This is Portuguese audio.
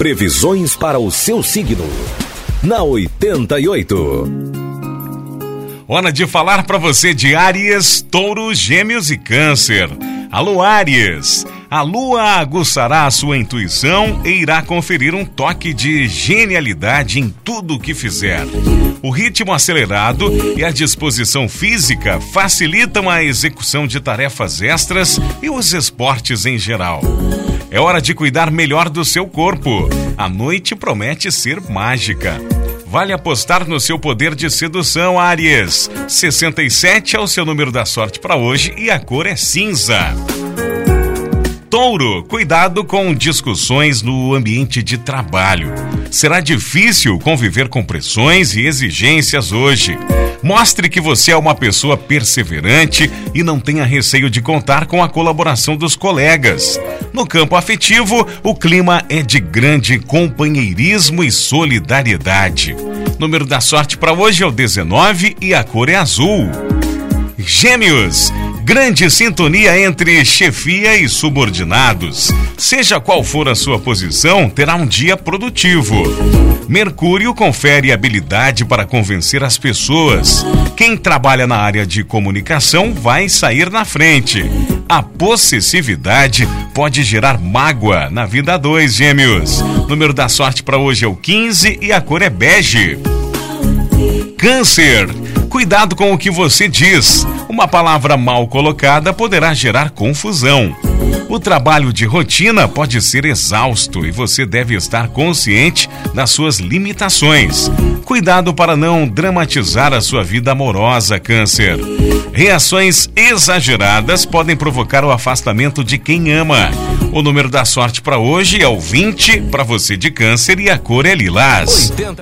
Previsões para o seu signo. Na 88. Hora de falar para você de Áries, Touro, Gêmeos e Câncer. Alô, Áries! A lua aguçará a sua intuição e irá conferir um toque de genialidade em tudo o que fizer. O ritmo acelerado e a disposição física facilitam a execução de tarefas extras e os esportes em geral. É hora de cuidar melhor do seu corpo. A noite promete ser mágica. Vale apostar no seu poder de sedução, Aries. 67 é o seu número da sorte para hoje e a cor é cinza. Touro, cuidado com discussões no ambiente de trabalho. Será difícil conviver com pressões e exigências hoje. Mostre que você é uma pessoa perseverante e não tenha receio de contar com a colaboração dos colegas. No campo afetivo, o clima é de grande companheirismo e solidariedade. Número da sorte para hoje é o 19 e a cor é azul. Gêmeos, grande sintonia entre chefia e subordinados. Seja qual for a sua posição, terá um dia produtivo. Mercúrio confere habilidade para convencer as pessoas. Quem trabalha na área de comunicação vai sair na frente. A possessividade pode gerar mágoa na vida 2, gêmeos. Número da sorte para hoje é o 15 e a cor é bege. Câncer. Cuidado com o que você diz. Uma palavra mal colocada poderá gerar confusão. O trabalho de rotina pode ser exausto e você deve estar consciente das suas limitações. Cuidado para não dramatizar a sua vida amorosa, Câncer. Reações exageradas podem provocar o afastamento de quem ama. O número da sorte para hoje é o 20 para você de Câncer e a cor é lilás. 80.